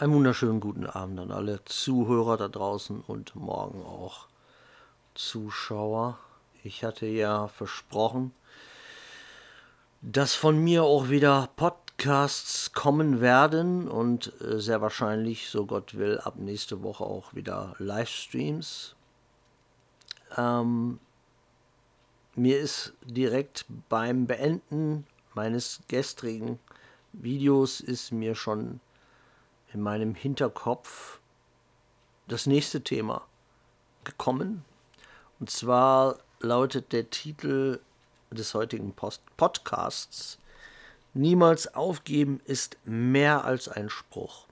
Einen wunderschönen guten Abend an alle Zuhörer da draußen und morgen auch Zuschauer. Ich hatte ja versprochen, dass von mir auch wieder Podcasts kommen werden und äh, sehr wahrscheinlich, so Gott will, ab nächste Woche auch wieder Livestreams. Ähm, mir ist direkt beim Beenden meines gestrigen Videos ist mir schon in meinem Hinterkopf das nächste Thema gekommen. Und zwar lautet der Titel des heutigen Post Podcasts Niemals aufgeben ist mehr als ein Spruch.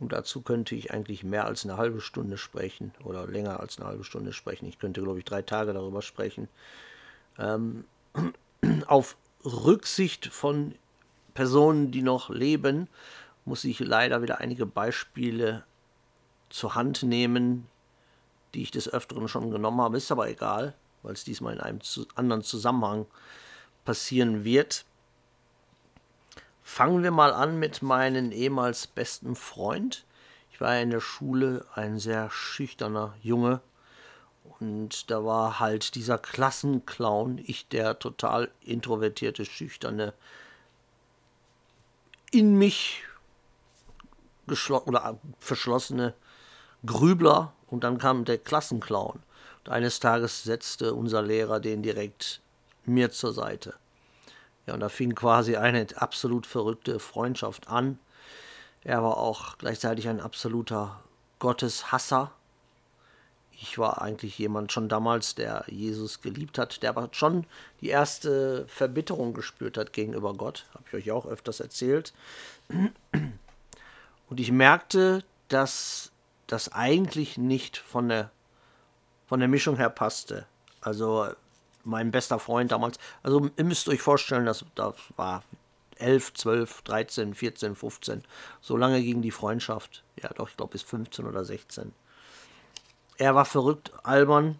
Und dazu könnte ich eigentlich mehr als eine halbe Stunde sprechen oder länger als eine halbe Stunde sprechen. Ich könnte, glaube ich, drei Tage darüber sprechen. Ähm, auf Rücksicht von Personen, die noch leben, muss ich leider wieder einige Beispiele zur Hand nehmen, die ich des Öfteren schon genommen habe. Ist aber egal, weil es diesmal in einem anderen Zusammenhang passieren wird. Fangen wir mal an mit meinem ehemals besten Freund. Ich war ja in der Schule ein sehr schüchterner Junge. Und da war halt dieser Klassenclown, ich der total introvertierte, schüchterne, in mich oder verschlossene Grübler und dann kam der Klassenclown. Und eines Tages setzte unser Lehrer den direkt mir zur Seite. Ja, und da fing quasi eine absolut verrückte Freundschaft an. Er war auch gleichzeitig ein absoluter Gotteshasser. Ich war eigentlich jemand schon damals, der Jesus geliebt hat, der aber schon die erste Verbitterung gespürt hat gegenüber Gott. Habe ich euch auch öfters erzählt. Und ich merkte, dass das eigentlich nicht von der, von der Mischung her passte. Also mein bester Freund damals, also ihr müsst euch vorstellen, das, das war 11, 12, 13, 14, 15. So lange ging die Freundschaft. Ja, doch, ich glaube bis 15 oder 16. Er war verrückt, albern.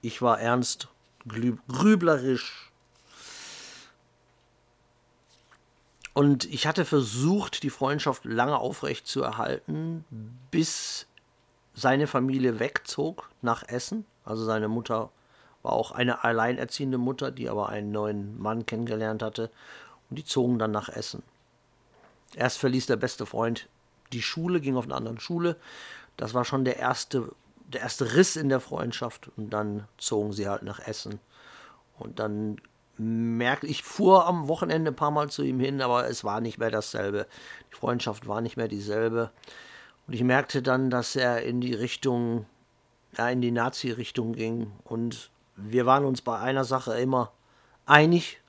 Ich war ernst, grüblerisch, Und ich hatte versucht, die Freundschaft lange aufrecht zu erhalten, bis seine Familie wegzog nach Essen. Also seine Mutter war auch eine alleinerziehende Mutter, die aber einen neuen Mann kennengelernt hatte. Und die zogen dann nach Essen. Erst verließ der beste Freund die Schule, ging auf eine andere Schule. Das war schon der erste, der erste Riss in der Freundschaft. Und dann zogen sie halt nach Essen. Und dann merke, ich fuhr am Wochenende ein paar Mal zu ihm hin, aber es war nicht mehr dasselbe. Die Freundschaft war nicht mehr dieselbe. Und ich merkte dann, dass er in die Richtung, ja, in die Nazi-Richtung ging. Und wir waren uns bei einer Sache immer einig.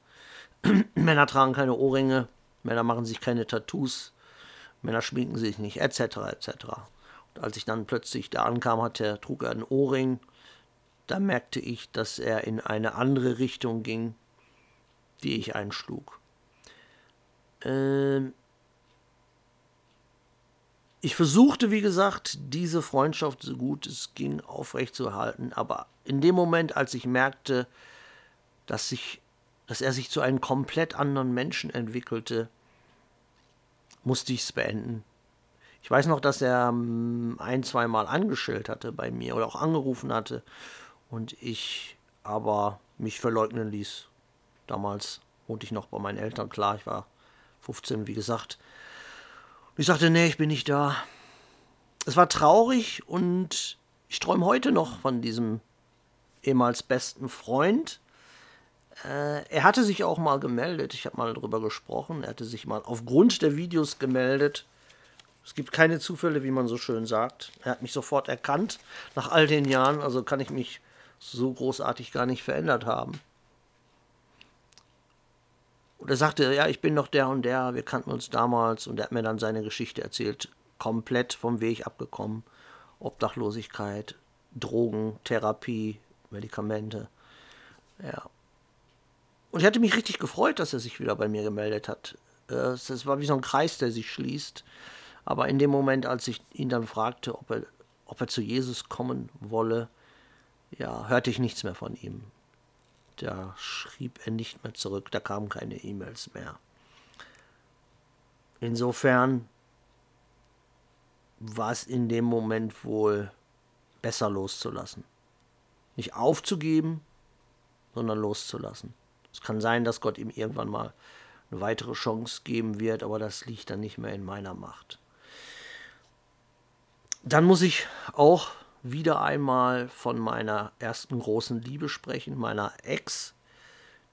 Männer tragen keine Ohrringe, Männer machen sich keine Tattoos, Männer schminken sich nicht, etc. etc. Und als ich dann plötzlich da ankam, hatte, trug er einen Ohrring. Da merkte ich, dass er in eine andere Richtung ging die ich einschlug. Ähm ich versuchte, wie gesagt, diese Freundschaft so gut es ging aufrechtzuerhalten, aber in dem Moment, als ich merkte, dass, sich, dass er sich zu einem komplett anderen Menschen entwickelte, musste ich es beenden. Ich weiß noch, dass er ähm, ein, zweimal angestellt hatte bei mir oder auch angerufen hatte und ich aber mich verleugnen ließ. Damals wohnte ich noch bei meinen Eltern, klar, ich war 15, wie gesagt. Und ich sagte, nee, ich bin nicht da. Es war traurig und ich träume heute noch von diesem ehemals besten Freund. Äh, er hatte sich auch mal gemeldet, ich habe mal darüber gesprochen. Er hatte sich mal aufgrund der Videos gemeldet. Es gibt keine Zufälle, wie man so schön sagt. Er hat mich sofort erkannt nach all den Jahren, also kann ich mich so großartig gar nicht verändert haben. Und er sagte, ja, ich bin doch der und der, wir kannten uns damals. Und er hat mir dann seine Geschichte erzählt, komplett vom Weg abgekommen. Obdachlosigkeit, Drogen, Therapie, Medikamente. Ja. Und ich hatte mich richtig gefreut, dass er sich wieder bei mir gemeldet hat. Es war wie so ein Kreis, der sich schließt. Aber in dem Moment, als ich ihn dann fragte, ob er, ob er zu Jesus kommen wolle, ja, hörte ich nichts mehr von ihm. Da schrieb er nicht mehr zurück, da kamen keine E-Mails mehr. Insofern war es in dem Moment wohl besser loszulassen. Nicht aufzugeben, sondern loszulassen. Es kann sein, dass Gott ihm irgendwann mal eine weitere Chance geben wird, aber das liegt dann nicht mehr in meiner Macht. Dann muss ich auch wieder einmal von meiner ersten großen Liebe sprechen, meiner Ex,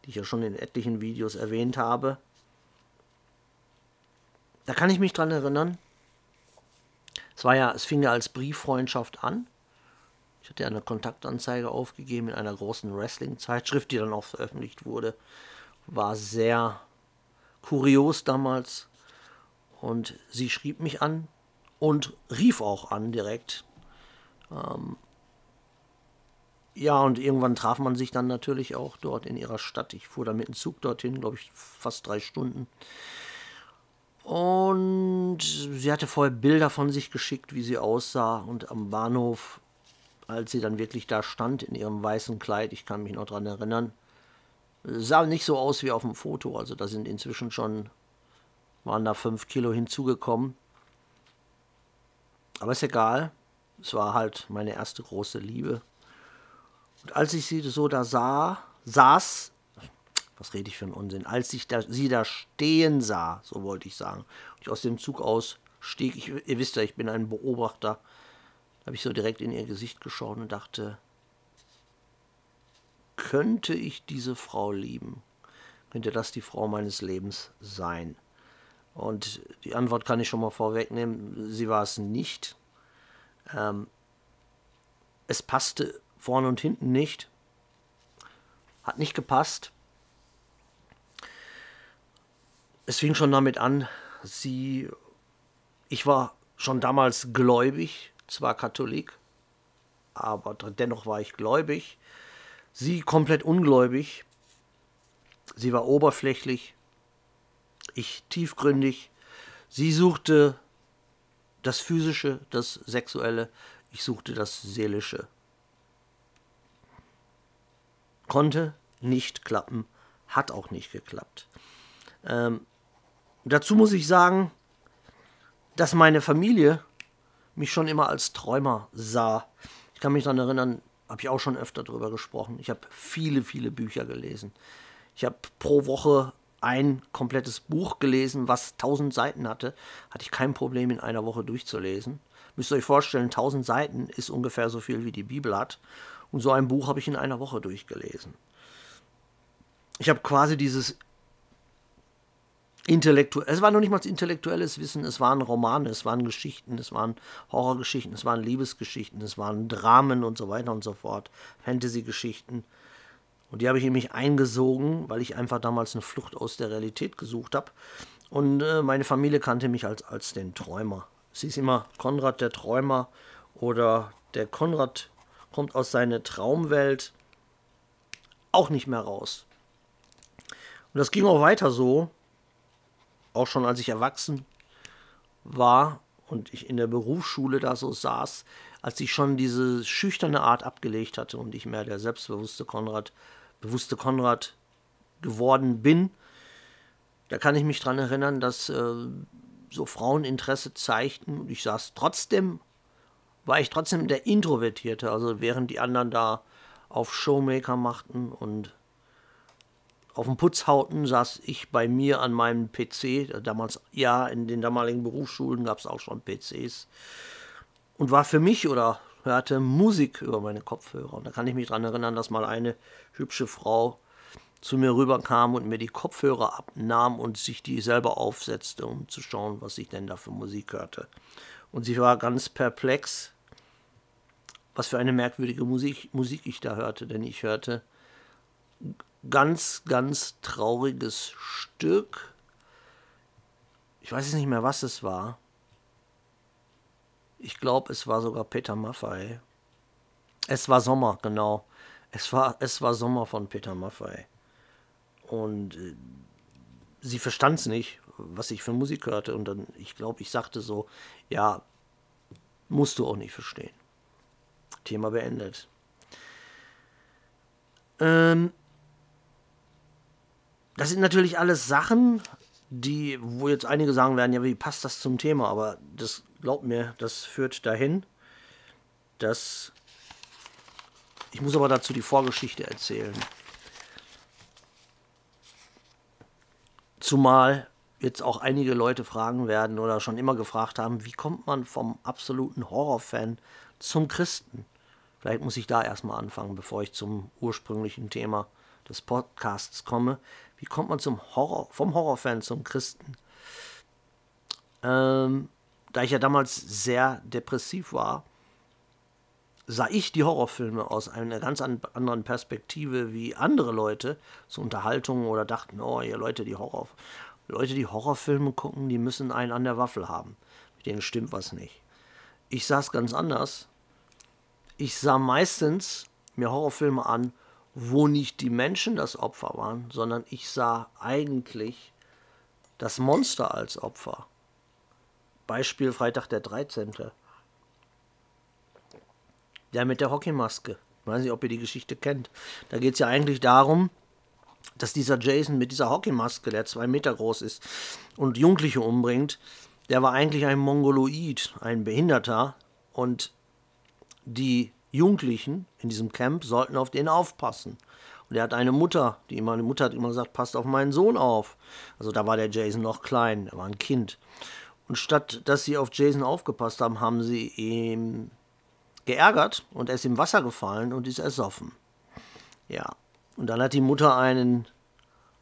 die ich ja schon in etlichen Videos erwähnt habe. Da kann ich mich dran erinnern. Es war ja, es fing ja als Brieffreundschaft an. Ich hatte ja eine Kontaktanzeige aufgegeben in einer großen Wrestling-Zeitschrift, die dann auch veröffentlicht wurde. War sehr kurios damals. Und sie schrieb mich an und rief auch an direkt. Ähm ja, und irgendwann traf man sich dann natürlich auch dort in ihrer Stadt. Ich fuhr dann mit dem Zug dorthin, glaube ich, fast drei Stunden. Und sie hatte vorher Bilder von sich geschickt, wie sie aussah. Und am Bahnhof, als sie dann wirklich da stand in ihrem weißen Kleid, ich kann mich noch daran erinnern, sah nicht so aus wie auf dem Foto. Also da sind inzwischen schon, waren da fünf Kilo hinzugekommen. Aber ist egal. Es war halt meine erste große Liebe. Und als ich sie so da sah, saß, was rede ich für einen Unsinn, als ich da, sie da stehen sah, so wollte ich sagen, und ich aus dem Zug ausstieg, ich, ihr wisst ja, ich bin ein Beobachter, habe ich so direkt in ihr Gesicht geschaut und dachte, könnte ich diese Frau lieben? Könnte das die Frau meines Lebens sein? Und die Antwort kann ich schon mal vorwegnehmen, sie war es nicht. Ähm, es passte vorne und hinten nicht. Hat nicht gepasst. Es fing schon damit an, sie, ich war schon damals gläubig, zwar Katholik, aber dennoch war ich gläubig. Sie komplett ungläubig. Sie war oberflächlich, ich tiefgründig. Sie suchte das Physische, das Sexuelle, ich suchte das Seelische. Konnte nicht klappen, hat auch nicht geklappt. Ähm, dazu muss ich sagen, dass meine Familie mich schon immer als Träumer sah. Ich kann mich daran erinnern, habe ich auch schon öfter darüber gesprochen. Ich habe viele, viele Bücher gelesen. Ich habe pro Woche ein komplettes Buch gelesen, was 1000 Seiten hatte. Hatte ich kein Problem in einer Woche durchzulesen. Müsst ihr euch vorstellen, 1000 Seiten ist ungefähr so viel wie die Bibel hat. Und so ein Buch habe ich in einer Woche durchgelesen. Ich habe quasi dieses intellektuell, es war noch nicht mal intellektuelles Wissen, es waren Romane, es waren Geschichten, es waren Horrorgeschichten, es waren Liebesgeschichten, es waren Dramen und so weiter und so fort, Fantasy-Geschichten. Und die habe ich in mich eingesogen, weil ich einfach damals eine Flucht aus der Realität gesucht habe. Und äh, meine Familie kannte mich als, als den Träumer. Sie ist immer Konrad der Träumer oder der Konrad kommt aus seiner Traumwelt auch nicht mehr raus. Und das ging auch weiter so, auch schon als ich erwachsen war und ich in der Berufsschule da so saß, als ich schon diese schüchterne Art abgelegt hatte und ich mehr der selbstbewusste Konrad bewusste Konrad geworden bin, da kann ich mich daran erinnern, dass äh, so Frauen Interesse zeigten. Und ich saß trotzdem, war ich trotzdem der Introvertierte, also während die anderen da auf Showmaker machten und auf dem Putz hauten, saß ich bei mir an meinem PC, damals, ja, in den damaligen Berufsschulen gab es auch schon PCs und war für mich oder hörte Musik über meine Kopfhörer. Und da kann ich mich daran erinnern, dass mal eine hübsche Frau zu mir rüberkam und mir die Kopfhörer abnahm und sich die selber aufsetzte, um zu schauen, was ich denn da für Musik hörte. Und sie war ganz perplex, was für eine merkwürdige Musik, Musik ich da hörte, denn ich hörte ganz, ganz trauriges Stück. Ich weiß jetzt nicht mehr, was es war. Ich glaube, es war sogar Peter Maffei. Es war Sommer, genau. Es war, es war Sommer von Peter Maffei. Und äh, sie verstand es nicht, was ich für Musik hörte. Und dann, ich glaube, ich sagte so, ja, musst du auch nicht verstehen. Thema beendet. Ähm, das sind natürlich alles Sachen, die, wo jetzt einige sagen werden, ja, wie passt das zum Thema? Aber das Glaubt mir, das führt dahin, dass. Ich muss aber dazu die Vorgeschichte erzählen. Zumal jetzt auch einige Leute fragen werden oder schon immer gefragt haben, wie kommt man vom absoluten Horrorfan zum Christen? Vielleicht muss ich da erstmal anfangen, bevor ich zum ursprünglichen Thema des Podcasts komme. Wie kommt man zum Horror, vom Horrorfan zum Christen? Ähm, da ich ja damals sehr depressiv war, sah ich die Horrorfilme aus einer ganz anderen Perspektive wie andere Leute zur Unterhaltung oder dachten, oh, ihr Leute, die Horror, Leute, die Horrorfilme gucken, die müssen einen an der Waffel haben. Mit denen stimmt was nicht. Ich sah es ganz anders. Ich sah meistens mir Horrorfilme an, wo nicht die Menschen das Opfer waren, sondern ich sah eigentlich das Monster als Opfer. Beispiel Freitag der 13. Der mit der Hockeymaske. Ich weiß nicht, ob ihr die Geschichte kennt. Da geht es ja eigentlich darum, dass dieser Jason mit dieser Hockeymaske, der zwei Meter groß ist und Jugendliche umbringt, der war eigentlich ein Mongoloid, ein Behinderter. Und die Jugendlichen in diesem Camp sollten auf den aufpassen. Und er hat eine Mutter, die immer, die Mutter hat immer gesagt, passt auf meinen Sohn auf. Also da war der Jason noch klein, er war ein Kind. Und statt dass sie auf Jason aufgepasst haben, haben sie ihn geärgert und er ist im Wasser gefallen und ist ersoffen. Ja. Und dann hat die Mutter einen,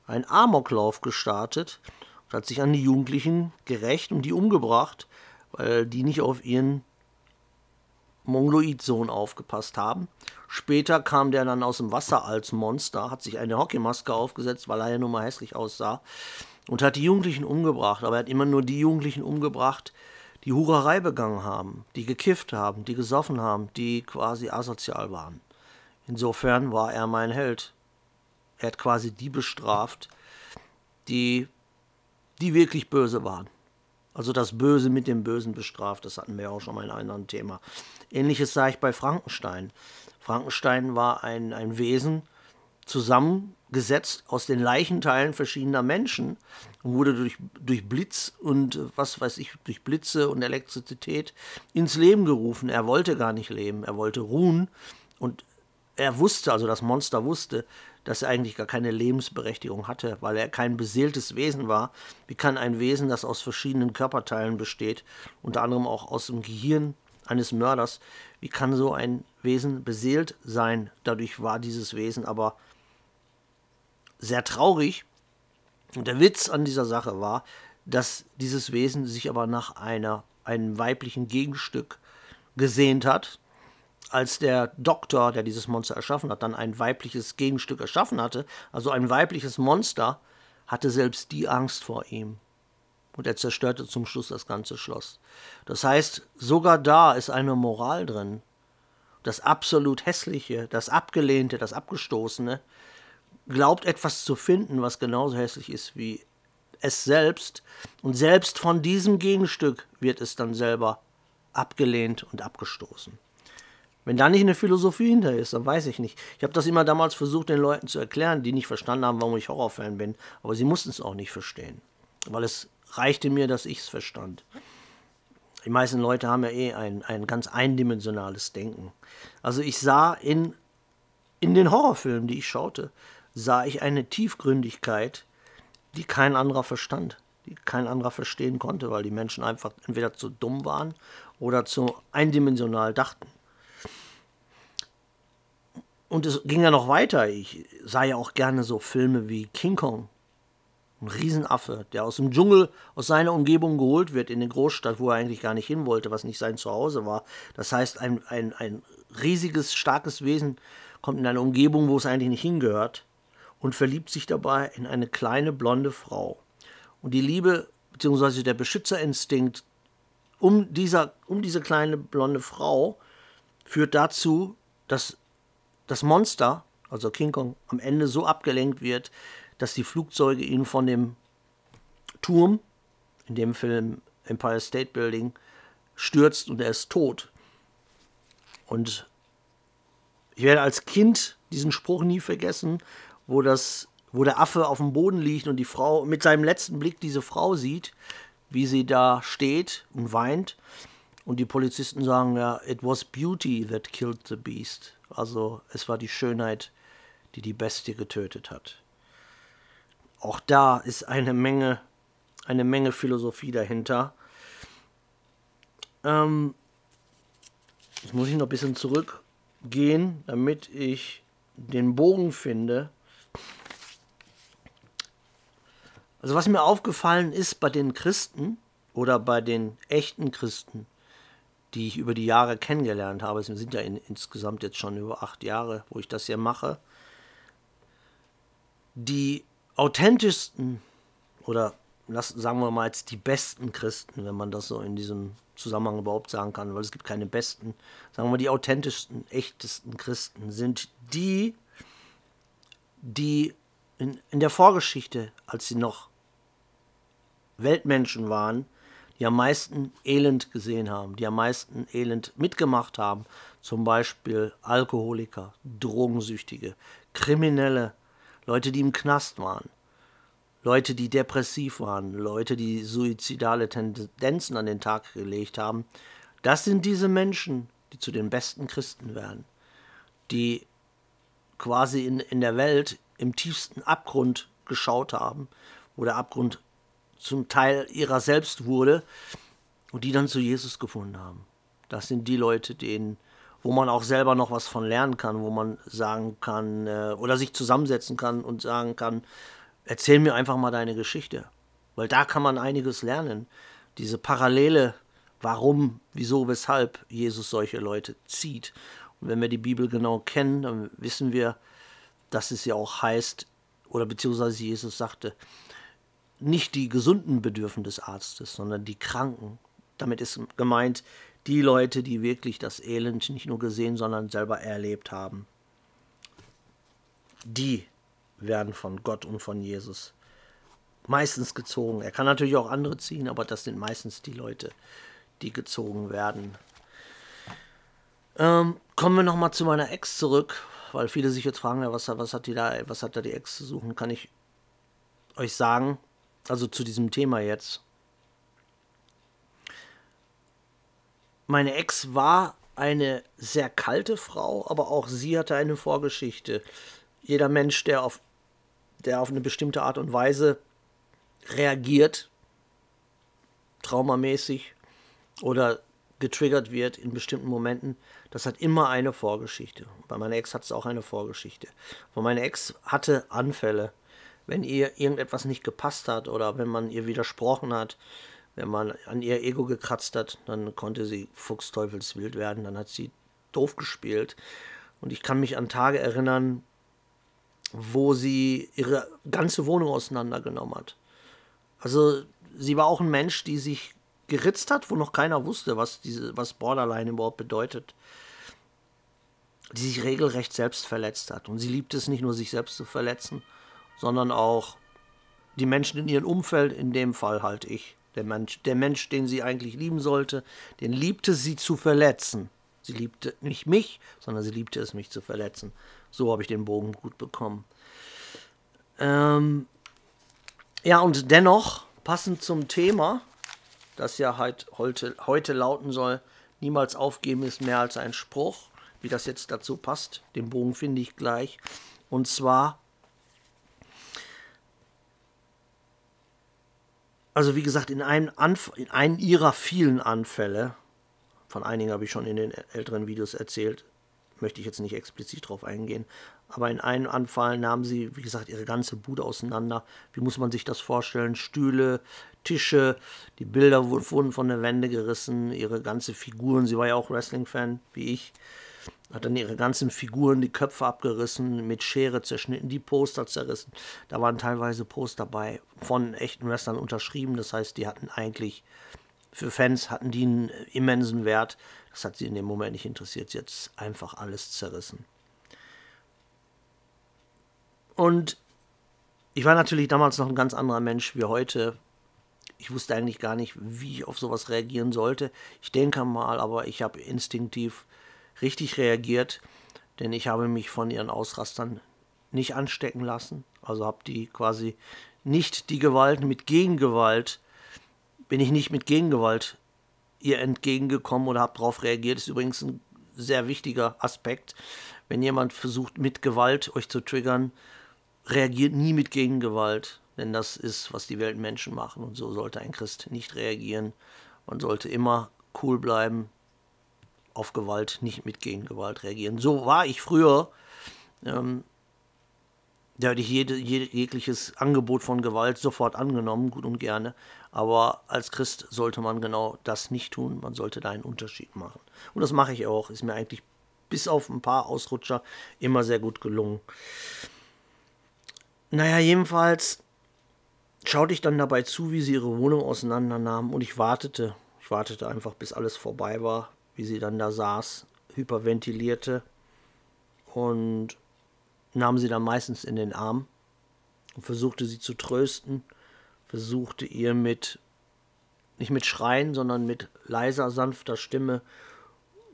einen Amoklauf gestartet und hat sich an die Jugendlichen gerecht und die umgebracht, weil die nicht auf ihren Mongoloid-Sohn aufgepasst haben. Später kam der dann aus dem Wasser als Monster, hat sich eine Hockeymaske aufgesetzt, weil er ja nun mal hässlich aussah und hat die Jugendlichen umgebracht. Aber er hat immer nur die Jugendlichen umgebracht, die Hurerei begangen haben, die gekifft haben, die gesoffen haben, die quasi asozial waren. Insofern war er mein Held. Er hat quasi die bestraft, die, die wirklich böse waren. Also das Böse mit dem Bösen bestraft, das hatten wir auch schon mal in einem anderen Thema. Ähnliches sah ich bei Frankenstein. Frankenstein war ein, ein Wesen, zusammengesetzt aus den Leichenteilen verschiedener Menschen und wurde durch, durch Blitz und was weiß ich, durch Blitze und Elektrizität ins Leben gerufen. Er wollte gar nicht leben, er wollte ruhen und er wusste, also das Monster wusste, dass er eigentlich gar keine Lebensberechtigung hatte, weil er kein beseeltes Wesen war. Wie kann ein Wesen, das aus verschiedenen Körperteilen besteht, unter anderem auch aus dem Gehirn eines Mörders, wie kann so ein Wesen beseelt sein? Dadurch war dieses Wesen aber sehr traurig. Und der Witz an dieser Sache war, dass dieses Wesen sich aber nach einer, einem weiblichen Gegenstück gesehnt hat. Als der Doktor, der dieses Monster erschaffen hat, dann ein weibliches Gegenstück erschaffen hatte, also ein weibliches Monster, hatte selbst die Angst vor ihm. Und er zerstörte zum Schluss das ganze Schloss. Das heißt, sogar da ist eine Moral drin. Das absolut Hässliche, das Abgelehnte, das Abgestoßene, glaubt etwas zu finden, was genauso hässlich ist wie es selbst. Und selbst von diesem Gegenstück wird es dann selber abgelehnt und abgestoßen. Wenn da nicht eine Philosophie hinter ist, dann weiß ich nicht. Ich habe das immer damals versucht, den Leuten zu erklären, die nicht verstanden haben, warum ich Horrorfan bin. Aber sie mussten es auch nicht verstehen. Weil es reichte mir, dass ich es verstand. Die meisten Leute haben ja eh ein, ein ganz eindimensionales Denken. Also ich sah in, in den Horrorfilmen, die ich schaute, sah ich eine Tiefgründigkeit, die kein anderer verstand, die kein anderer verstehen konnte, weil die Menschen einfach entweder zu dumm waren oder zu eindimensional dachten. Und es ging ja noch weiter. Ich sah ja auch gerne so Filme wie King Kong. Ein Riesenaffe, der aus dem Dschungel, aus seiner Umgebung geholt wird in eine Großstadt, wo er eigentlich gar nicht hin wollte, was nicht sein Zuhause war. Das heißt, ein, ein, ein riesiges, starkes Wesen kommt in eine Umgebung, wo es eigentlich nicht hingehört und verliebt sich dabei in eine kleine blonde Frau. Und die Liebe bzw. der Beschützerinstinkt um, dieser, um diese kleine blonde Frau führt dazu, dass das Monster, also King Kong, am Ende so abgelenkt wird, dass die Flugzeuge ihn von dem Turm, in dem Film Empire State Building, stürzt und er ist tot. Und ich werde als Kind diesen Spruch nie vergessen, wo, das, wo der Affe auf dem Boden liegt und die Frau mit seinem letzten Blick diese Frau sieht, wie sie da steht und weint. Und die Polizisten sagen ja, it was beauty that killed the beast. Also es war die Schönheit, die die Bestie getötet hat. Auch da ist eine Menge, eine Menge Philosophie dahinter. Ähm, jetzt muss ich noch ein bisschen zurückgehen, damit ich den Bogen finde. Also was mir aufgefallen ist bei den Christen oder bei den echten Christen, die ich über die Jahre kennengelernt habe, es sind ja in, insgesamt jetzt schon über acht Jahre, wo ich das hier mache, die authentischsten oder sagen wir mal jetzt die besten Christen, wenn man das so in diesem Zusammenhang überhaupt sagen kann, weil es gibt keine besten, sagen wir mal die authentischsten, echtesten Christen sind die, die in, in der Vorgeschichte, als sie noch Weltmenschen waren, die am meisten Elend gesehen haben, die am meisten Elend mitgemacht haben, zum Beispiel Alkoholiker, Drogensüchtige, Kriminelle, Leute, die im Knast waren, Leute, die depressiv waren, Leute, die suizidale Tendenzen an den Tag gelegt haben. Das sind diese Menschen, die zu den besten Christen werden, die quasi in, in der Welt im tiefsten Abgrund geschaut haben, wo der Abgrund zum Teil ihrer selbst wurde und die dann zu Jesus gefunden haben. Das sind die Leute, denen, wo man auch selber noch was von lernen kann, wo man sagen kann äh, oder sich zusammensetzen kann und sagen kann, erzähl mir einfach mal deine Geschichte. Weil da kann man einiges lernen. Diese Parallele, warum, wieso, weshalb Jesus solche Leute zieht. Und wenn wir die Bibel genau kennen, dann wissen wir, dass es ja auch heißt, oder beziehungsweise Jesus sagte, nicht die Gesunden bedürfen des Arztes, sondern die Kranken. Damit ist gemeint die Leute, die wirklich das Elend nicht nur gesehen, sondern selber erlebt haben. Die werden von Gott und von Jesus meistens gezogen. Er kann natürlich auch andere ziehen, aber das sind meistens die Leute, die gezogen werden. Ähm, kommen wir nochmal zu meiner Ex zurück, weil viele sich jetzt fragen, was, was, hat die da, was hat da die Ex zu suchen? Kann ich euch sagen, also zu diesem Thema jetzt. Meine Ex war eine sehr kalte Frau, aber auch sie hatte eine Vorgeschichte. Jeder Mensch, der auf, der auf eine bestimmte Art und Weise reagiert, traumamäßig oder getriggert wird in bestimmten Momenten, das hat immer eine Vorgeschichte. Bei meiner Ex hat es auch eine Vorgeschichte. Und meine Ex hatte Anfälle wenn ihr irgendetwas nicht gepasst hat oder wenn man ihr widersprochen hat, wenn man an ihr Ego gekratzt hat, dann konnte sie fuchsteufelswild werden, dann hat sie doof gespielt. Und ich kann mich an Tage erinnern, wo sie ihre ganze Wohnung auseinandergenommen hat. Also sie war auch ein Mensch, die sich geritzt hat, wo noch keiner wusste, was diese, was Borderline überhaupt bedeutet. Die sich regelrecht selbst verletzt hat. Und sie liebt es nicht nur, sich selbst zu verletzen, sondern auch die Menschen in ihrem Umfeld, in dem Fall halt ich. Der Mensch, der Mensch, den sie eigentlich lieben sollte, den liebte sie zu verletzen. Sie liebte nicht mich, sondern sie liebte es, mich zu verletzen. So habe ich den Bogen gut bekommen. Ähm ja, und dennoch, passend zum Thema, das ja halt heute, heute lauten soll, niemals aufgeben ist mehr als ein Spruch, wie das jetzt dazu passt. Den Bogen finde ich gleich. Und zwar Also wie gesagt, in einem, Anf in einem ihrer vielen Anfälle, von einigen habe ich schon in den älteren Videos erzählt, möchte ich jetzt nicht explizit drauf eingehen, aber in einem Anfall nahmen sie, wie gesagt, ihre ganze Bude auseinander. Wie muss man sich das vorstellen? Stühle, Tische, die Bilder wurden von der Wände gerissen, ihre ganze Figuren, sie war ja auch Wrestling-Fan, wie ich hat dann ihre ganzen Figuren die Köpfe abgerissen, mit Schere zerschnitten, die Poster zerrissen. Da waren teilweise Poster dabei von echten Wrestlern unterschrieben. Das heißt, die hatten eigentlich für Fans hatten die einen immensen Wert. Das hat sie in dem Moment nicht interessiert. Sie hat einfach alles zerrissen. Und ich war natürlich damals noch ein ganz anderer Mensch wie heute. Ich wusste eigentlich gar nicht, wie ich auf sowas reagieren sollte. Ich denke mal, aber ich habe instinktiv richtig reagiert, denn ich habe mich von ihren Ausrastern nicht anstecken lassen. Also habe die quasi nicht die Gewalt mit Gegengewalt bin ich nicht mit Gegengewalt ihr entgegengekommen oder habe darauf reagiert. Ist übrigens ein sehr wichtiger Aspekt. Wenn jemand versucht, mit Gewalt euch zu triggern, reagiert nie mit Gegengewalt, denn das ist, was die Weltmenschen machen und so sollte ein Christ nicht reagieren. Man sollte immer cool bleiben, auf Gewalt, nicht mit Gegengewalt reagieren. So war ich früher. Ähm, da hätte ich jede, jede, jegliches Angebot von Gewalt sofort angenommen, gut und gerne. Aber als Christ sollte man genau das nicht tun. Man sollte da einen Unterschied machen. Und das mache ich auch. Ist mir eigentlich bis auf ein paar Ausrutscher immer sehr gut gelungen. Naja, jedenfalls schaute ich dann dabei zu, wie sie ihre Wohnung auseinandernahmen und ich wartete. Ich wartete einfach, bis alles vorbei war, wie sie dann da saß, hyperventilierte und nahm sie dann meistens in den Arm und versuchte sie zu trösten, versuchte ihr mit, nicht mit Schreien, sondern mit leiser, sanfter Stimme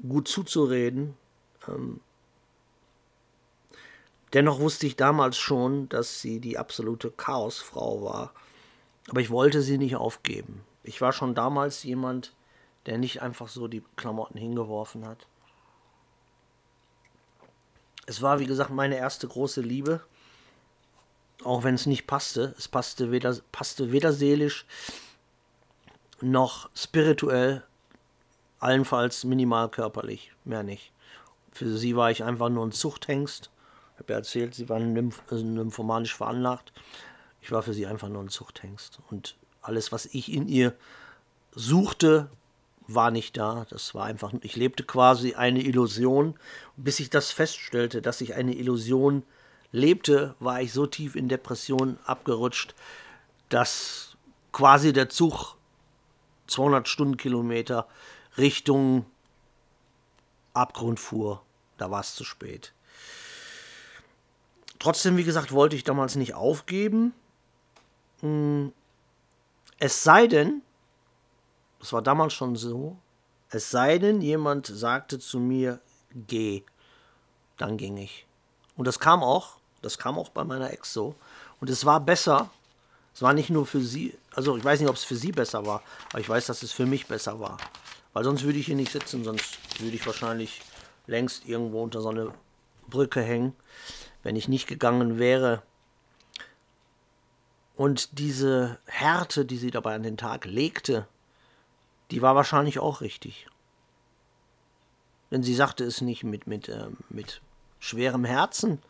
gut zuzureden. Ähm, dennoch wusste ich damals schon, dass sie die absolute Chaosfrau war. Aber ich wollte sie nicht aufgeben. Ich war schon damals jemand, der nicht einfach so die Klamotten hingeworfen hat. Es war, wie gesagt, meine erste große Liebe. Auch wenn es nicht passte. Es passte weder, passte weder seelisch noch spirituell, allenfalls minimal körperlich, mehr nicht. Für sie war ich einfach nur ein Zuchthengst. Ich habe ja erzählt, sie war nymph also nymphomanisch veranlagt. Ich war für sie einfach nur ein Zuchthengst. Und alles, was ich in ihr suchte, war nicht da. Das war einfach, ich lebte quasi eine Illusion. Bis ich das feststellte, dass ich eine Illusion lebte, war ich so tief in Depression abgerutscht, dass quasi der Zug 200 Stundenkilometer Richtung Abgrund fuhr. Da war es zu spät. Trotzdem, wie gesagt, wollte ich damals nicht aufgeben. Hm. Es sei denn, das war damals schon so. Es sei denn, jemand sagte zu mir, geh. Dann ging ich. Und das kam auch. Das kam auch bei meiner Ex so. Und es war besser. Es war nicht nur für sie. Also ich weiß nicht, ob es für sie besser war. Aber ich weiß, dass es für mich besser war. Weil sonst würde ich hier nicht sitzen. Sonst würde ich wahrscheinlich längst irgendwo unter so eine Brücke hängen. Wenn ich nicht gegangen wäre. Und diese Härte, die sie dabei an den Tag legte, die war wahrscheinlich auch richtig. Denn sie sagte es nicht mit, mit, äh, mit schwerem Herzen,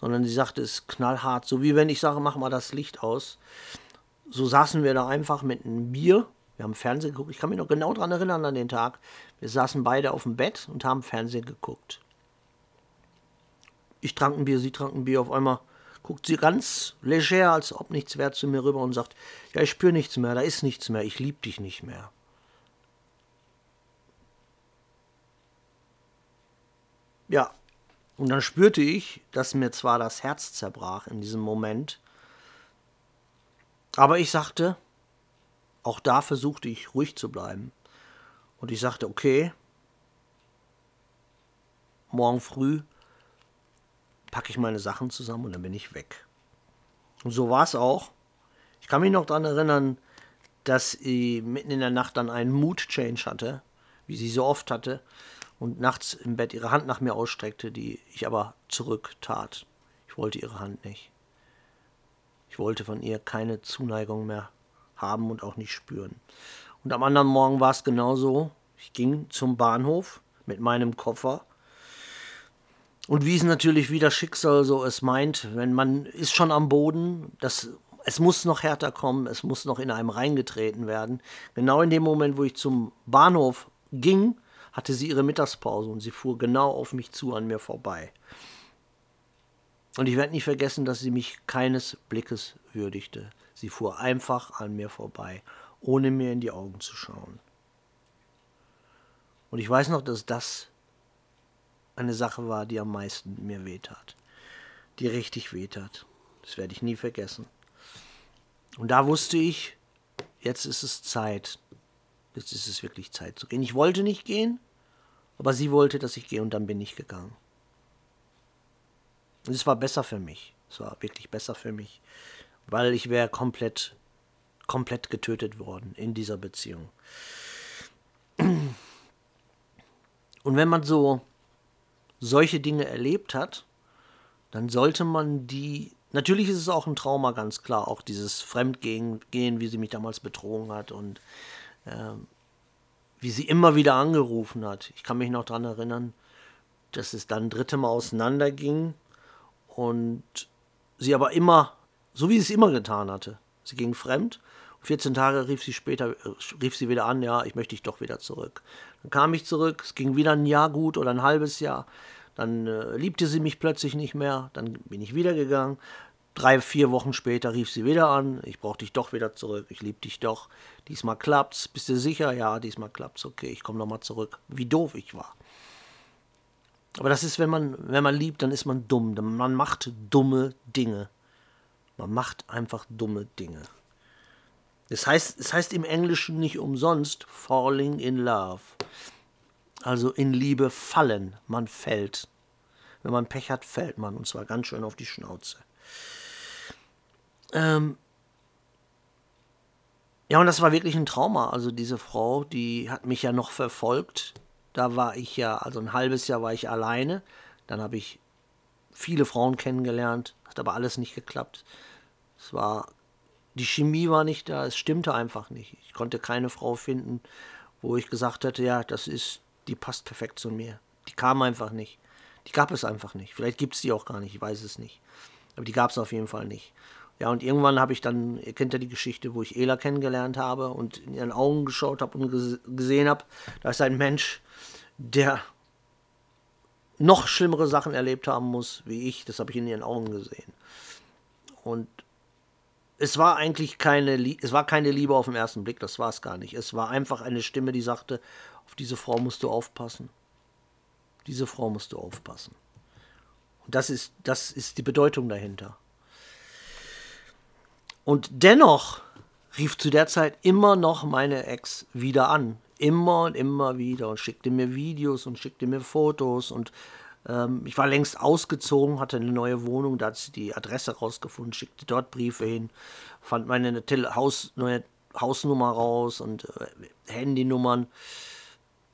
sondern sie sagte es knallhart, so wie wenn ich sage, mach mal das Licht aus. So saßen wir da einfach mit einem Bier. Wir haben Fernsehen geguckt. Ich kann mich noch genau daran erinnern an den Tag. Wir saßen beide auf dem Bett und haben Fernsehen geguckt. Ich trank ein Bier, sie trank ein Bier. Auf einmal guckt sie ganz leger, als ob nichts wäre, zu mir rüber und sagt: Ja, ich spüre nichts mehr, da ist nichts mehr, ich liebe dich nicht mehr. Ja, und dann spürte ich, dass mir zwar das Herz zerbrach in diesem Moment, aber ich sagte, auch da versuchte ich ruhig zu bleiben. Und ich sagte, okay, morgen früh packe ich meine Sachen zusammen und dann bin ich weg. Und so war es auch. Ich kann mich noch daran erinnern, dass sie mitten in der Nacht dann einen Mood-Change hatte, wie sie so oft hatte und nachts im Bett ihre Hand nach mir ausstreckte, die ich aber zurücktat. Ich wollte ihre Hand nicht. Ich wollte von ihr keine Zuneigung mehr haben und auch nicht spüren. Und am anderen Morgen war es genauso. Ich ging zum Bahnhof mit meinem Koffer. Und wie es natürlich wie das Schicksal so es meint, wenn man ist schon am Boden, das, es muss noch härter kommen, es muss noch in einem reingetreten werden. Genau in dem Moment, wo ich zum Bahnhof ging, hatte sie ihre Mittagspause und sie fuhr genau auf mich zu an mir vorbei. Und ich werde nicht vergessen, dass sie mich keines Blickes würdigte. Sie fuhr einfach an mir vorbei, ohne mir in die Augen zu schauen. Und ich weiß noch, dass das eine Sache war, die am meisten mir wehtat. Die richtig wehtat. Das werde ich nie vergessen. Und da wusste ich, jetzt ist es Zeit, Jetzt ist es wirklich Zeit zu gehen. Ich wollte nicht gehen, aber sie wollte, dass ich gehe und dann bin ich gegangen. Und es war besser für mich. Es war wirklich besser für mich, weil ich wäre komplett, komplett getötet worden in dieser Beziehung. Und wenn man so solche Dinge erlebt hat, dann sollte man die. Natürlich ist es auch ein Trauma, ganz klar. Auch dieses Fremdgehen, wie sie mich damals betrogen hat und wie sie immer wieder angerufen hat. Ich kann mich noch daran erinnern, dass es dann dritte Mal auseinanderging und sie aber immer, so wie sie es immer getan hatte. Sie ging fremd 14 Tage rief sie später, äh, rief sie wieder an, ja, ich möchte dich doch wieder zurück. Dann kam ich zurück, es ging wieder ein Jahr gut oder ein halbes Jahr. Dann äh, liebte sie mich plötzlich nicht mehr, dann bin ich wieder gegangen. Drei, vier Wochen später rief sie wieder an, ich brauche dich doch wieder zurück, ich liebe dich doch. Diesmal klappt's, bist du sicher? Ja, diesmal klappt's, okay, ich komme nochmal zurück. Wie doof ich war. Aber das ist, wenn man, wenn man liebt, dann ist man dumm. Man macht dumme Dinge. Man macht einfach dumme Dinge. Es heißt, es heißt im Englischen nicht umsonst falling in love. Also in Liebe fallen. Man fällt. Wenn man Pech hat, fällt man. Und zwar ganz schön auf die Schnauze. Ähm ja, und das war wirklich ein Trauma. Also diese Frau, die hat mich ja noch verfolgt. Da war ich ja, also ein halbes Jahr war ich alleine. Dann habe ich viele Frauen kennengelernt. Hat aber alles nicht geklappt. Es war die Chemie war nicht da, es stimmte einfach nicht. Ich konnte keine Frau finden, wo ich gesagt hätte, ja, das ist, die passt perfekt zu mir. Die kam einfach nicht. Die gab es einfach nicht. Vielleicht gibt es die auch gar nicht, ich weiß es nicht. Aber die gab es auf jeden Fall nicht. Ja, und irgendwann habe ich dann, ihr kennt ja die Geschichte, wo ich Ela kennengelernt habe und in ihren Augen geschaut habe und gesehen habe, da ist ein Mensch, der noch schlimmere Sachen erlebt haben muss, wie ich. Das habe ich in ihren Augen gesehen. Und es war eigentlich keine, es war keine Liebe auf den ersten Blick, das war es gar nicht. Es war einfach eine Stimme, die sagte, auf diese Frau musst du aufpassen. Diese Frau musst du aufpassen. Und das ist, das ist die Bedeutung dahinter. Und dennoch rief zu der Zeit immer noch meine Ex wieder an. Immer und immer wieder und schickte mir Videos und schickte mir Fotos und ähm, ich war längst ausgezogen, hatte eine neue Wohnung, da hat sie die Adresse rausgefunden, schickte dort Briefe hin, fand meine Haus, neue Hausnummer raus und äh, Handynummern.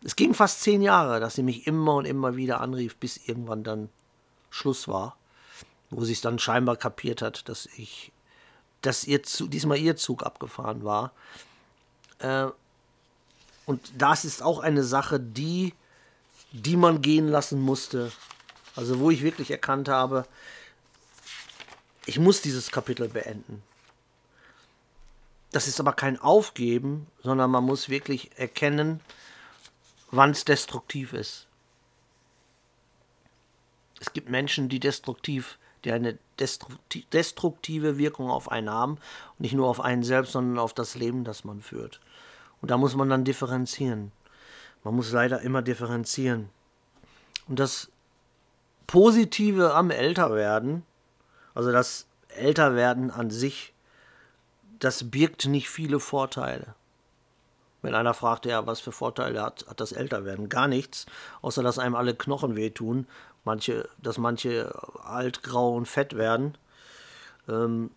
Es ging fast zehn Jahre, dass sie mich immer und immer wieder anrief, bis irgendwann dann Schluss war, wo sie es dann scheinbar kapiert hat, dass ich, dass ihr diesmal ihr Zug abgefahren war. Äh, und das ist auch eine Sache, die die man gehen lassen musste. Also wo ich wirklich erkannt habe, ich muss dieses Kapitel beenden. Das ist aber kein Aufgeben, sondern man muss wirklich erkennen, wann es destruktiv ist. Es gibt Menschen, die destruktiv, die eine destruktive Wirkung auf einen haben. Und nicht nur auf einen selbst, sondern auf das Leben, das man führt. Und da muss man dann differenzieren. Man muss leider immer differenzieren. Und das Positive am Älterwerden, also das Älterwerden an sich, das birgt nicht viele Vorteile. Wenn einer fragt, ja, was für Vorteile hat, hat das Älterwerden? Gar nichts, außer dass einem alle Knochen wehtun, manche, dass manche alt, grau und fett werden. Ähm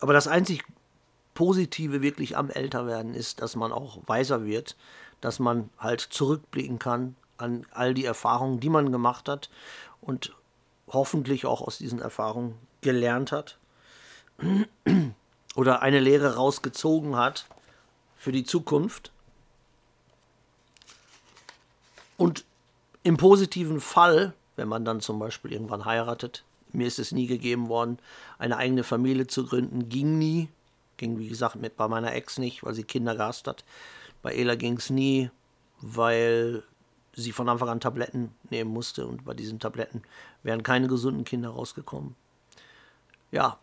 aber das einzig Positive wirklich am Älterwerden ist, dass man auch weiser wird, dass man halt zurückblicken kann an all die Erfahrungen, die man gemacht hat und hoffentlich auch aus diesen Erfahrungen gelernt hat oder eine Lehre rausgezogen hat für die Zukunft. Und im positiven Fall, wenn man dann zum Beispiel irgendwann heiratet, mir ist es nie gegeben worden, eine eigene Familie zu gründen, ging nie, Ging, wie gesagt, mit bei meiner Ex nicht, weil sie Kinder gehasst hat. Bei Ela ging es nie, weil sie von Anfang an Tabletten nehmen musste und bei diesen Tabletten wären keine gesunden Kinder rausgekommen. Ja,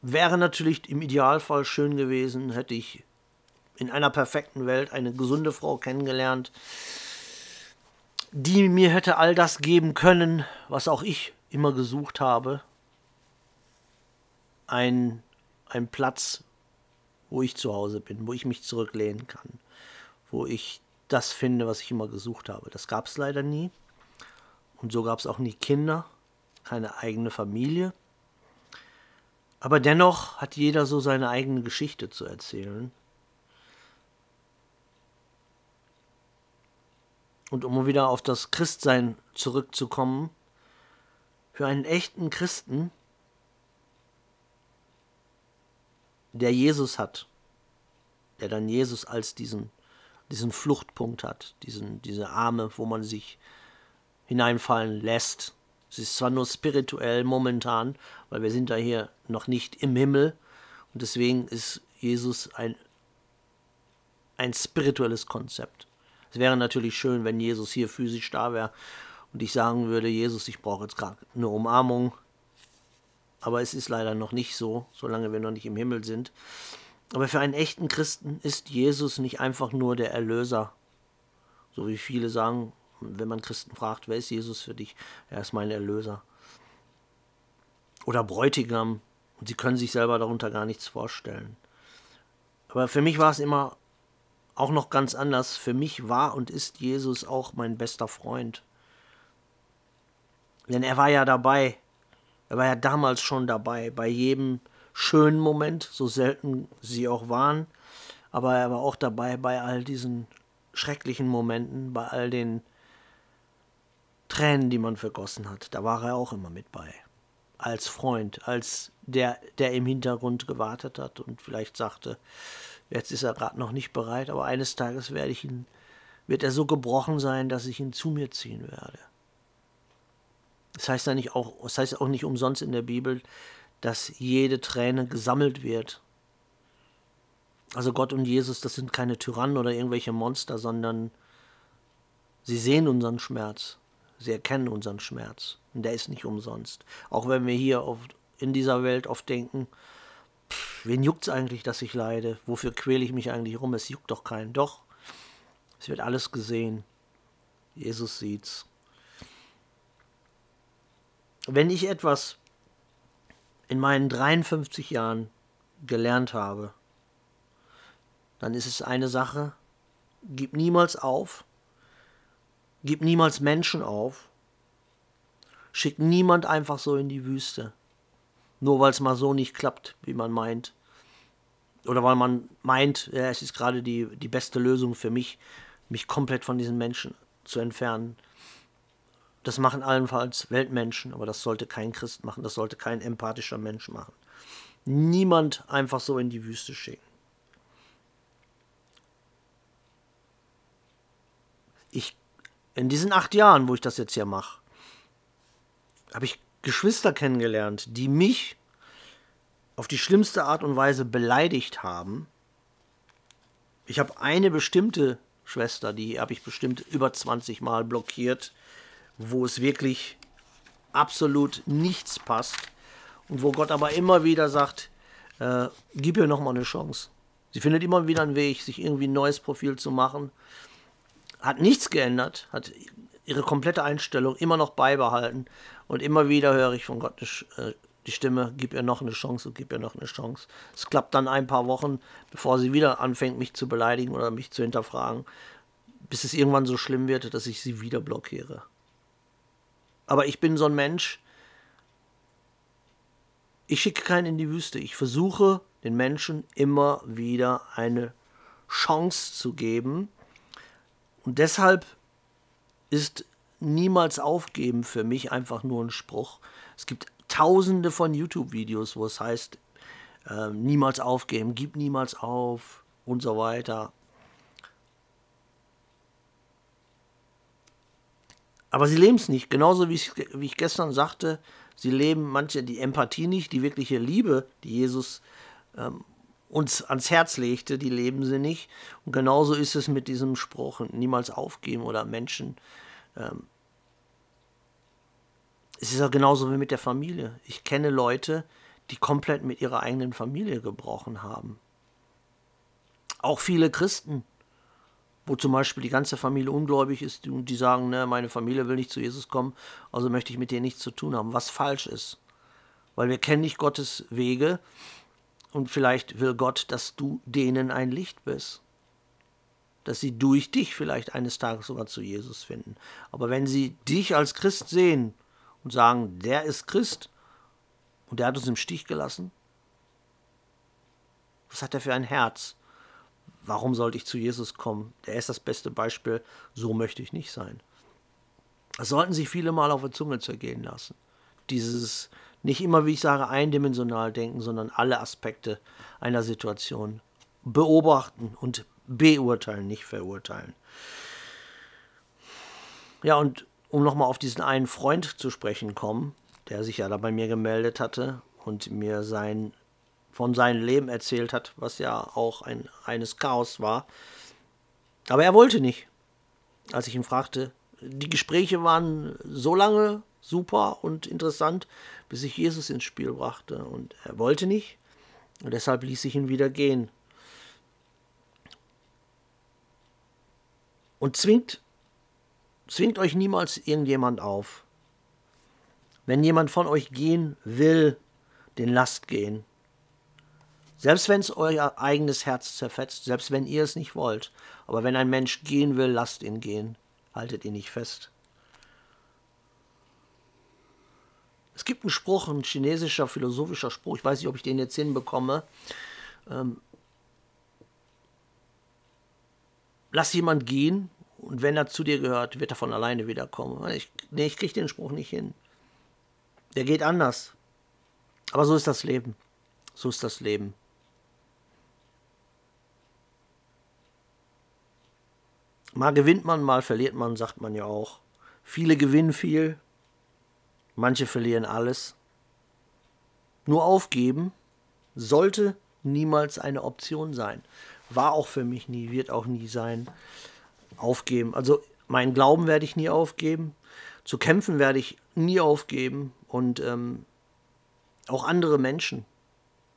wäre natürlich im Idealfall schön gewesen, hätte ich in einer perfekten Welt eine gesunde Frau kennengelernt, die mir hätte all das geben können, was auch ich immer gesucht habe. Ein ein Platz, wo ich zu Hause bin, wo ich mich zurücklehnen kann, wo ich das finde, was ich immer gesucht habe. Das gab es leider nie. Und so gab es auch nie Kinder, keine eigene Familie. Aber dennoch hat jeder so seine eigene Geschichte zu erzählen. Und um wieder auf das Christsein zurückzukommen, für einen echten Christen, der Jesus hat, der dann Jesus als diesen, diesen Fluchtpunkt hat, diesen, diese Arme, wo man sich hineinfallen lässt. Es ist zwar nur spirituell momentan, weil wir sind da hier noch nicht im Himmel und deswegen ist Jesus ein, ein spirituelles Konzept. Es wäre natürlich schön, wenn Jesus hier physisch da wäre und ich sagen würde, Jesus, ich brauche jetzt gerade eine Umarmung. Aber es ist leider noch nicht so, solange wir noch nicht im Himmel sind. Aber für einen echten Christen ist Jesus nicht einfach nur der Erlöser. So wie viele sagen, wenn man Christen fragt, wer ist Jesus für dich? Er ist mein Erlöser. Oder Bräutigam. Und sie können sich selber darunter gar nichts vorstellen. Aber für mich war es immer auch noch ganz anders. Für mich war und ist Jesus auch mein bester Freund. Denn er war ja dabei. Er war ja damals schon dabei, bei jedem schönen Moment, so selten sie auch waren, aber er war auch dabei bei all diesen schrecklichen Momenten, bei all den Tränen, die man vergossen hat. Da war er auch immer mit bei. Als Freund, als der, der im Hintergrund gewartet hat und vielleicht sagte, jetzt ist er gerade noch nicht bereit, aber eines Tages werde ich ihn, wird er so gebrochen sein, dass ich ihn zu mir ziehen werde. Das heißt ja nicht auch, das heißt auch nicht umsonst in der Bibel, dass jede Träne gesammelt wird. Also Gott und Jesus, das sind keine Tyrannen oder irgendwelche Monster, sondern sie sehen unseren Schmerz. Sie erkennen unseren Schmerz. Und der ist nicht umsonst. Auch wenn wir hier oft in dieser Welt oft denken, wen juckt es eigentlich, dass ich leide? Wofür quäle ich mich eigentlich rum? Es juckt doch keinen. Doch, es wird alles gesehen. Jesus sieht's. Wenn ich etwas in meinen 53 Jahren gelernt habe, dann ist es eine Sache, gib niemals auf, gib niemals Menschen auf, schick niemand einfach so in die Wüste, nur weil es mal so nicht klappt, wie man meint. Oder weil man meint, ja, es ist gerade die, die beste Lösung für mich, mich komplett von diesen Menschen zu entfernen. Das machen allenfalls Weltmenschen, aber das sollte kein Christ machen, das sollte kein empathischer Mensch machen. Niemand einfach so in die Wüste schicken. Ich, in diesen acht Jahren, wo ich das jetzt hier mache, habe ich Geschwister kennengelernt, die mich auf die schlimmste Art und Weise beleidigt haben. Ich habe eine bestimmte Schwester, die habe ich bestimmt über 20 Mal blockiert, wo es wirklich absolut nichts passt und wo Gott aber immer wieder sagt, äh, gib ihr nochmal eine Chance. Sie findet immer wieder einen Weg, sich irgendwie ein neues Profil zu machen. Hat nichts geändert, hat ihre komplette Einstellung immer noch beibehalten und immer wieder höre ich von Gott äh, die Stimme, gib ihr noch eine Chance und gib ihr noch eine Chance. Es klappt dann ein paar Wochen, bevor sie wieder anfängt, mich zu beleidigen oder mich zu hinterfragen, bis es irgendwann so schlimm wird, dass ich sie wieder blockiere. Aber ich bin so ein Mensch, ich schicke keinen in die Wüste. Ich versuche den Menschen immer wieder eine Chance zu geben. Und deshalb ist niemals aufgeben für mich einfach nur ein Spruch. Es gibt tausende von YouTube-Videos, wo es heißt, äh, niemals aufgeben, gib niemals auf und so weiter. Aber sie leben es nicht. Genauso wie ich, wie ich gestern sagte, sie leben manche die Empathie nicht, die wirkliche Liebe, die Jesus ähm, uns ans Herz legte, die leben sie nicht. Und genauso ist es mit diesem Spruch, niemals aufgeben oder Menschen. Ähm, es ist ja genauso wie mit der Familie. Ich kenne Leute, die komplett mit ihrer eigenen Familie gebrochen haben. Auch viele Christen, wo zum Beispiel die ganze Familie ungläubig ist und die sagen, ne, meine Familie will nicht zu Jesus kommen, also möchte ich mit dir nichts zu tun haben, was falsch ist. Weil wir kennen nicht Gottes Wege und vielleicht will Gott, dass du denen ein Licht bist. Dass sie durch dich vielleicht eines Tages sogar zu Jesus finden. Aber wenn sie dich als Christ sehen und sagen, der ist Christ und der hat uns im Stich gelassen, Was hat er für ein Herz? Warum sollte ich zu Jesus kommen? Der ist das beste Beispiel. So möchte ich nicht sein. Das sollten sich viele mal auf der Zunge zergehen lassen. Dieses nicht immer, wie ich sage, eindimensional denken, sondern alle Aspekte einer Situation beobachten und beurteilen, nicht verurteilen. Ja, und um nochmal auf diesen einen Freund zu sprechen kommen, der sich ja da bei mir gemeldet hatte und mir sein, von seinem Leben erzählt hat, was ja auch ein reines Chaos war. Aber er wollte nicht. Als ich ihn fragte, die Gespräche waren so lange super und interessant, bis ich Jesus ins Spiel brachte. Und er wollte nicht. Und deshalb ließ ich ihn wieder gehen. Und zwingt, zwingt euch niemals irgendjemand auf. Wenn jemand von euch gehen will, den lasst gehen. Selbst wenn es euer eigenes Herz zerfetzt, selbst wenn ihr es nicht wollt. Aber wenn ein Mensch gehen will, lasst ihn gehen. Haltet ihn nicht fest. Es gibt einen Spruch, ein chinesischer philosophischer Spruch, ich weiß nicht, ob ich den jetzt hinbekomme. Ähm, lass jemand gehen und wenn er zu dir gehört, wird er von alleine wiederkommen. Ich, nee, ich kriege den Spruch nicht hin. Der geht anders. Aber so ist das Leben. So ist das Leben. Mal gewinnt man, mal verliert man, sagt man ja auch. Viele gewinnen viel, manche verlieren alles. Nur aufgeben sollte niemals eine Option sein. War auch für mich nie, wird auch nie sein. Aufgeben. Also meinen Glauben werde ich nie aufgeben. Zu kämpfen werde ich nie aufgeben. Und ähm, auch andere Menschen.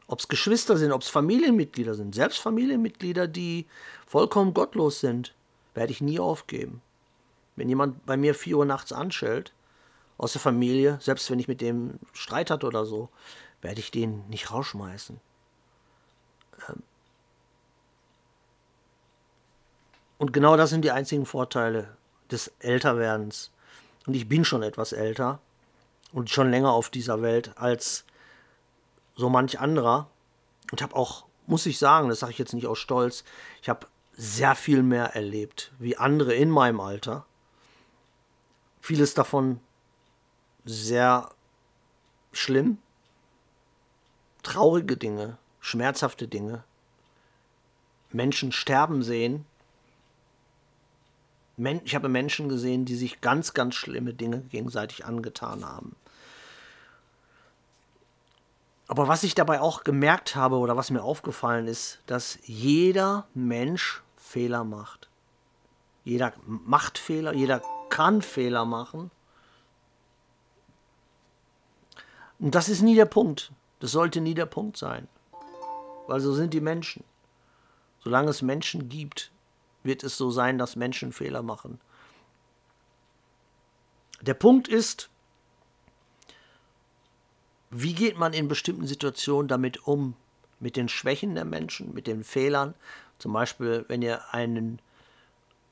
Ob es Geschwister sind, ob es Familienmitglieder sind, selbst Familienmitglieder, die vollkommen gottlos sind, werde ich nie aufgeben. Wenn jemand bei mir 4 Uhr nachts anschellt, aus der Familie, selbst wenn ich mit dem Streit hatte oder so, werde ich den nicht rausschmeißen. Und genau das sind die einzigen Vorteile des Älterwerdens. Und ich bin schon etwas älter und schon länger auf dieser Welt als so manch anderer. Und habe auch, muss ich sagen, das sage ich jetzt nicht aus Stolz, ich habe sehr viel mehr erlebt wie andere in meinem Alter. Vieles davon sehr schlimm, traurige Dinge, schmerzhafte Dinge, Menschen sterben sehen. Ich habe Menschen gesehen, die sich ganz, ganz schlimme Dinge gegenseitig angetan haben. Aber was ich dabei auch gemerkt habe oder was mir aufgefallen ist, dass jeder Mensch Fehler macht. Jeder macht Fehler, jeder kann Fehler machen. Und das ist nie der Punkt. Das sollte nie der Punkt sein. Weil so sind die Menschen. Solange es Menschen gibt, wird es so sein, dass Menschen Fehler machen. Der Punkt ist, wie geht man in bestimmten Situationen damit um? Mit den Schwächen der Menschen, mit den Fehlern. Zum Beispiel, wenn ihr einen,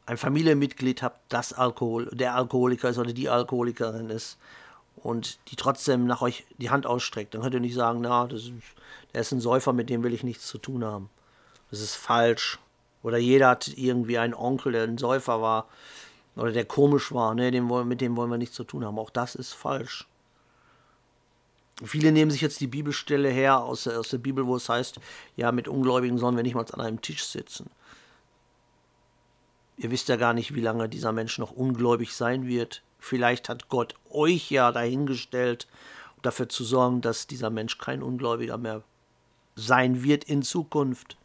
ein Familienmitglied habt, das Alkohol, der Alkoholiker ist oder die Alkoholikerin ist und die trotzdem nach euch die Hand ausstreckt, dann könnt ihr nicht sagen, na, das ist, der ist ein Säufer, mit dem will ich nichts zu tun haben. Das ist falsch. Oder jeder hat irgendwie einen Onkel, der ein Säufer war oder der komisch war, ne, den, mit dem wollen wir nichts zu tun haben. Auch das ist falsch. Viele nehmen sich jetzt die Bibelstelle her aus der, aus der Bibel, wo es heißt, ja, mit Ungläubigen sollen wir nicht mal an einem Tisch sitzen. Ihr wisst ja gar nicht, wie lange dieser Mensch noch ungläubig sein wird. Vielleicht hat Gott euch ja dahingestellt, dafür zu sorgen, dass dieser Mensch kein Ungläubiger mehr sein wird in Zukunft.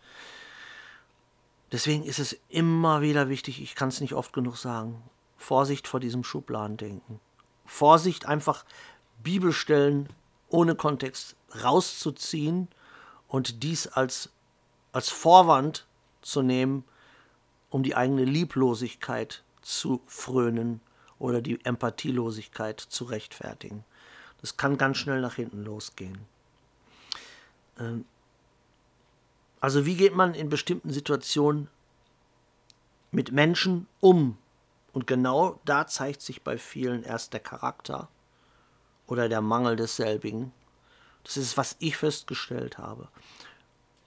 Deswegen ist es immer wieder wichtig, ich kann es nicht oft genug sagen, Vorsicht vor diesem Schubladendenken. Vorsicht einfach Bibelstellen ohne Kontext rauszuziehen und dies als, als Vorwand zu nehmen, um die eigene Lieblosigkeit zu frönen oder die Empathielosigkeit zu rechtfertigen. Das kann ganz schnell nach hinten losgehen. Ähm, also wie geht man in bestimmten Situationen mit Menschen um? Und genau da zeigt sich bei vielen erst der Charakter oder der Mangel desselbigen. Das ist, was ich festgestellt habe.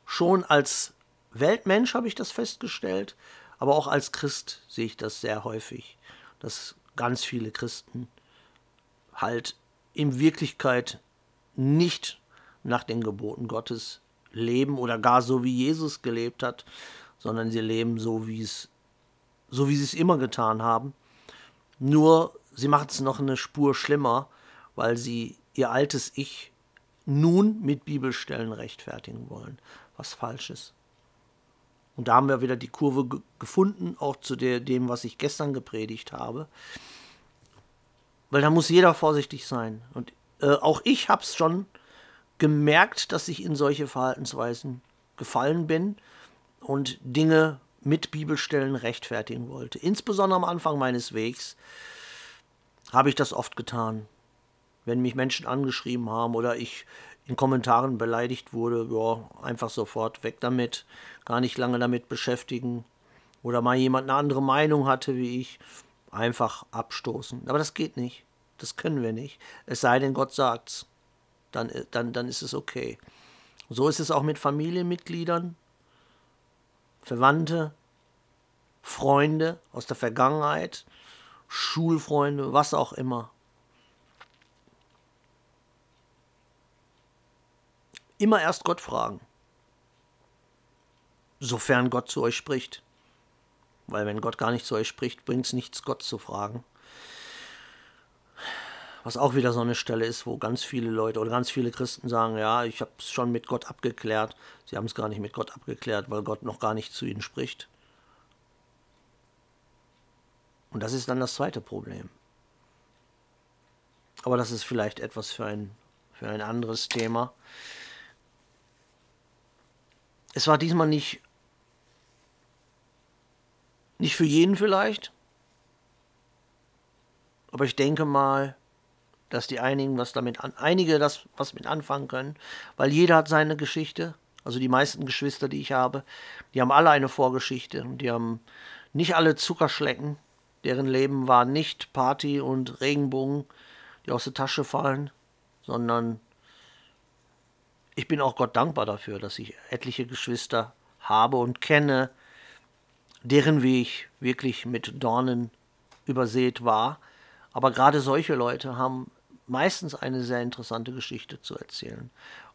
Schon als Weltmensch habe ich das festgestellt, aber auch als Christ sehe ich das sehr häufig, dass ganz viele Christen halt in Wirklichkeit nicht nach den Geboten Gottes leben oder gar so wie Jesus gelebt hat, sondern sie leben so wie es so wie sie es immer getan haben. Nur sie macht es noch eine Spur schlimmer, weil sie ihr altes Ich nun mit Bibelstellen rechtfertigen wollen, was falsch ist. Und da haben wir wieder die Kurve gefunden, auch zu der, dem, was ich gestern gepredigt habe. Weil da muss jeder vorsichtig sein. Und äh, auch ich habe es schon gemerkt, dass ich in solche Verhaltensweisen gefallen bin und Dinge mit Bibelstellen rechtfertigen wollte. Insbesondere am Anfang meines Wegs habe ich das oft getan. Wenn mich Menschen angeschrieben haben oder ich in Kommentaren beleidigt wurde, ja, einfach sofort weg damit, gar nicht lange damit beschäftigen. Oder mal jemand eine andere Meinung hatte wie ich, einfach abstoßen. Aber das geht nicht. Das können wir nicht. Es sei denn, Gott sagt's. Dann, dann, dann ist es okay. So ist es auch mit Familienmitgliedern, Verwandte, Freunde aus der Vergangenheit, Schulfreunde, was auch immer. Immer erst Gott fragen. Sofern Gott zu euch spricht. Weil wenn Gott gar nicht zu euch spricht, bringt es nichts, Gott zu fragen. Was auch wieder so eine Stelle ist, wo ganz viele Leute oder ganz viele Christen sagen, ja, ich habe es schon mit Gott abgeklärt. Sie haben es gar nicht mit Gott abgeklärt, weil Gott noch gar nicht zu ihnen spricht. Und das ist dann das zweite Problem. Aber das ist vielleicht etwas für ein, für ein anderes Thema. Es war diesmal nicht, nicht für jeden vielleicht, aber ich denke mal, dass die einigen was damit an, einige das was mit anfangen können, weil jeder hat seine Geschichte. Also die meisten Geschwister, die ich habe, die haben alle eine Vorgeschichte und die haben nicht alle Zuckerschlecken. Deren Leben war nicht Party und Regenbogen, die aus der Tasche fallen, sondern ich bin auch Gott dankbar dafür, dass ich etliche Geschwister habe und kenne, deren Weg wirklich mit Dornen übersät war. Aber gerade solche Leute haben meistens eine sehr interessante Geschichte zu erzählen.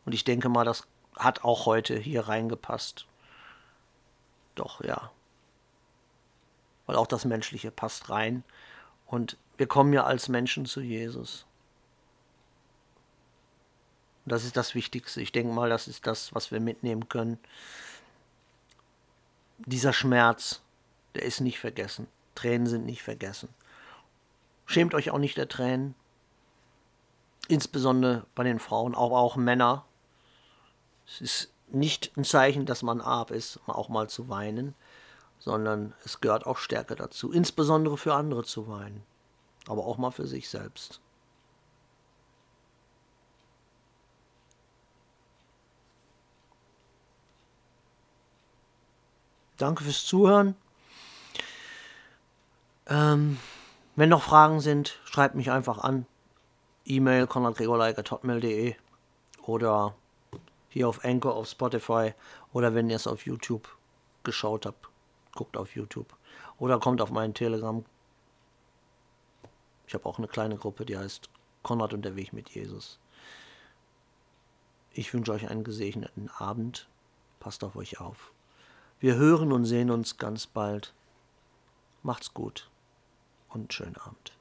Und ich denke mal, das hat auch heute hier reingepasst. Doch, ja. Weil auch das Menschliche passt rein. Und wir kommen ja als Menschen zu Jesus. Und das ist das Wichtigste. Ich denke mal, das ist das, was wir mitnehmen können. Dieser Schmerz, der ist nicht vergessen. Tränen sind nicht vergessen. Schämt euch auch nicht der Tränen. Insbesondere bei den Frauen, aber auch Männer. Es ist nicht ein Zeichen, dass man arm ist, auch mal zu weinen, sondern es gehört auch Stärke dazu, insbesondere für andere zu weinen, aber auch mal für sich selbst. Danke fürs Zuhören. Ähm, wenn noch Fragen sind, schreibt mich einfach an. E-Mail konradgregorleik.hotmail.de oder hier auf Anchor, auf Spotify oder wenn ihr es auf YouTube geschaut habt, guckt auf YouTube oder kommt auf meinen Telegram. Ich habe auch eine kleine Gruppe, die heißt Konrad und der Weg mit Jesus. Ich wünsche euch einen gesegneten Abend. Passt auf euch auf. Wir hören und sehen uns ganz bald. Macht's gut und schönen Abend.